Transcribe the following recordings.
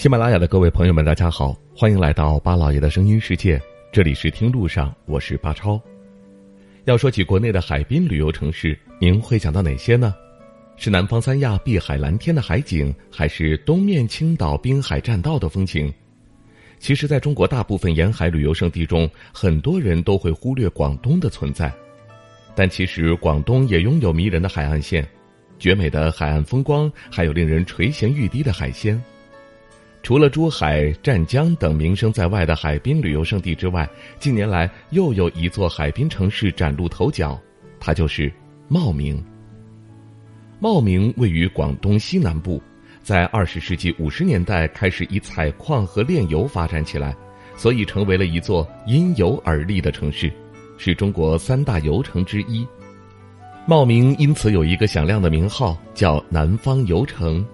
喜马拉雅的各位朋友们，大家好，欢迎来到巴老爷的声音世界。这里是听路上，我是巴超。要说起国内的海滨旅游城市，您会想到哪些呢？是南方三亚碧海蓝天的海景，还是东面青岛滨海栈道的风情？其实，在中国大部分沿海旅游胜地中，很多人都会忽略广东的存在。但其实，广东也拥有迷人的海岸线、绝美的海岸风光，还有令人垂涎欲滴的海鲜。除了珠海、湛江等名声在外的海滨旅游胜地之外，近年来又有一座海滨城市崭露头角，它就是茂名。茂名位于广东西南部，在二十世纪五十年代开始以采矿和炼油发展起来，所以成为了一座因油而立的城市，是中国三大油城之一。茂名因此有一个响亮的名号，叫南方油城。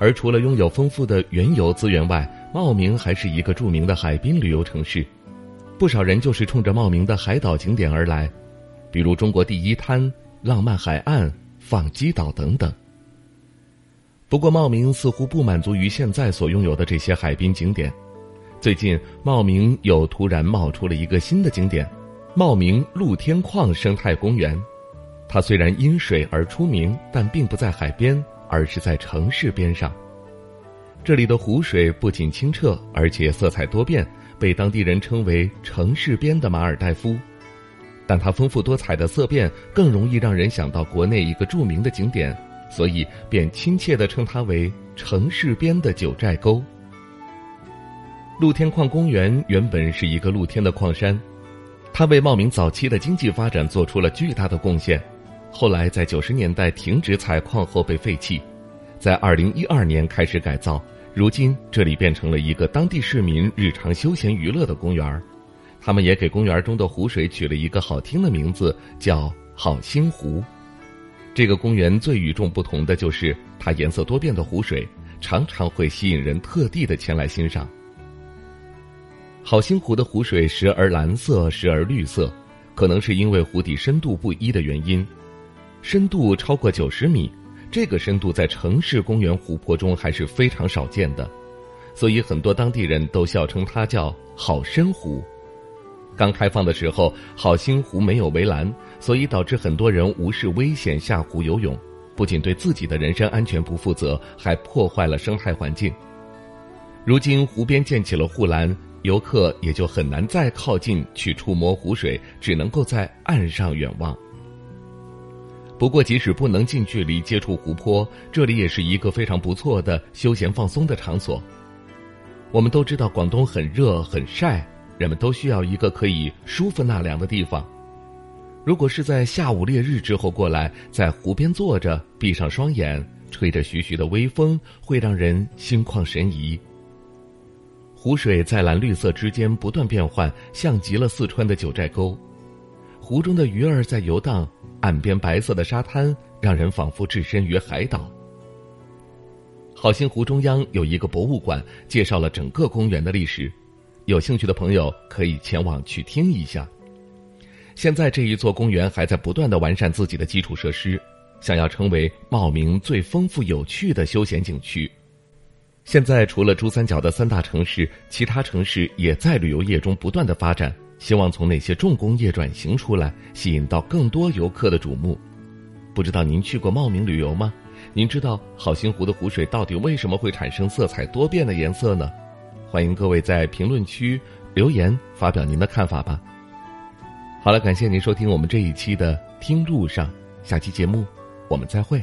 而除了拥有丰富的原油资源外，茂名还是一个著名的海滨旅游城市，不少人就是冲着茂名的海岛景点而来，比如中国第一滩、浪漫海岸、放鸡岛等等。不过，茂名似乎不满足于现在所拥有的这些海滨景点，最近茂名又突然冒出了一个新的景点——茂名露天矿生态公园。它虽然因水而出名，但并不在海边。而是在城市边上，这里的湖水不仅清澈，而且色彩多变，被当地人称为“城市边的马尔代夫”。但它丰富多彩的色变更容易让人想到国内一个著名的景点，所以便亲切地称它为“城市边的九寨沟”。露天矿公园原本是一个露天的矿山，它为茂名早期的经济发展做出了巨大的贡献。后来在九十年代停止采矿后被废弃，在二零一二年开始改造，如今这里变成了一个当地市民日常休闲娱乐的公园他们也给公园中的湖水取了一个好听的名字，叫好心湖。这个公园最与众不同的就是它颜色多变的湖水，常常会吸引人特地的前来欣赏。好心湖的湖水时而蓝色，时而绿色，可能是因为湖底深度不一的原因。深度超过九十米，这个深度在城市公园湖泊中还是非常少见的，所以很多当地人都笑称它叫“好深湖”。刚开放的时候，好心湖没有围栏，所以导致很多人无视危险下湖游泳，不仅对自己的人身安全不负责，还破坏了生态环境。如今湖边建起了护栏，游客也就很难再靠近去触摸湖水，只能够在岸上远望。不过，即使不能近距离接触湖泊，这里也是一个非常不错的休闲放松的场所。我们都知道广东很热很晒，人们都需要一个可以舒服纳凉的地方。如果是在下午烈日之后过来，在湖边坐着，闭上双眼，吹着徐徐的微风，会让人心旷神怡。湖水在蓝绿色之间不断变换，像极了四川的九寨沟。湖中的鱼儿在游荡。岸边白色的沙滩让人仿佛置身于海岛。好心湖中央有一个博物馆，介绍了整个公园的历史，有兴趣的朋友可以前往去听一下。现在这一座公园还在不断的完善自己的基础设施，想要成为茂名最丰富有趣的休闲景区。现在除了珠三角的三大城市，其他城市也在旅游业中不断的发展。希望从那些重工业转型出来，吸引到更多游客的瞩目。不知道您去过茂名旅游吗？您知道好心湖的湖水到底为什么会产生色彩多变的颜色呢？欢迎各位在评论区留言发表您的看法吧。好了，感谢您收听我们这一期的《听路上》，下期节目我们再会。